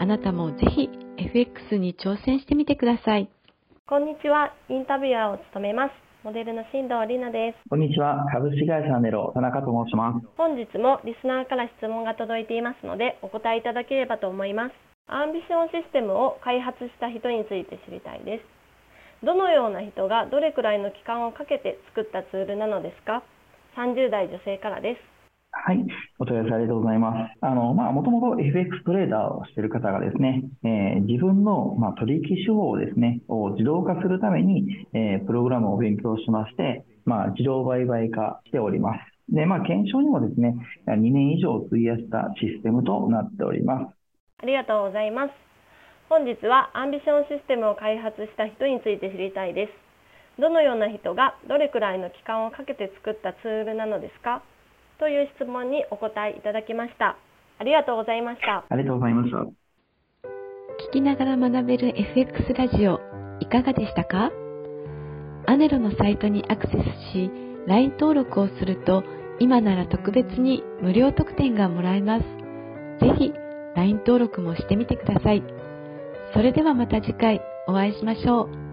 あなたもぜひ FX に挑戦してみてください。こんにちは。インタビュアーを務めます。モデルの新藤里奈です。こんにちは。株式会社ネロ、田中と申します。本日もリスナーから質問が届いていますので、お答えいただければと思います。アンビションシステムを開発した人について知りたいです。どのような人がどれくらいの期間をかけて作ったツールなのですか ?30 代女性からです。はい、お問い合わせありがとうございます。あの、まあ、もともと FX トレーダーをしている方がですね、えー、自分の、まあ、取引手法をですね、を自動化するために、えー、プログラムを勉強しまして、まあ、自動売買化しております。で、まあ、検証にもですね、2年以上費やしたシステムとなっております。ありがとうございます。本日はアンビションシステムを開発した人について知りたいです。どのような人がどれくらいの期間をかけて作ったツールなのですか？という質問にお答えいただきました。ありがとうございました。ありがとうございました。聞きながら学べる FX ラジオ、いかがでしたか？アネロのサイトにアクセスし、LINE 登録をすると、今なら特別に無料特典がもらえます。ぜひ、LINE 登録もしてみてください。それではまた次回お会いしましょう。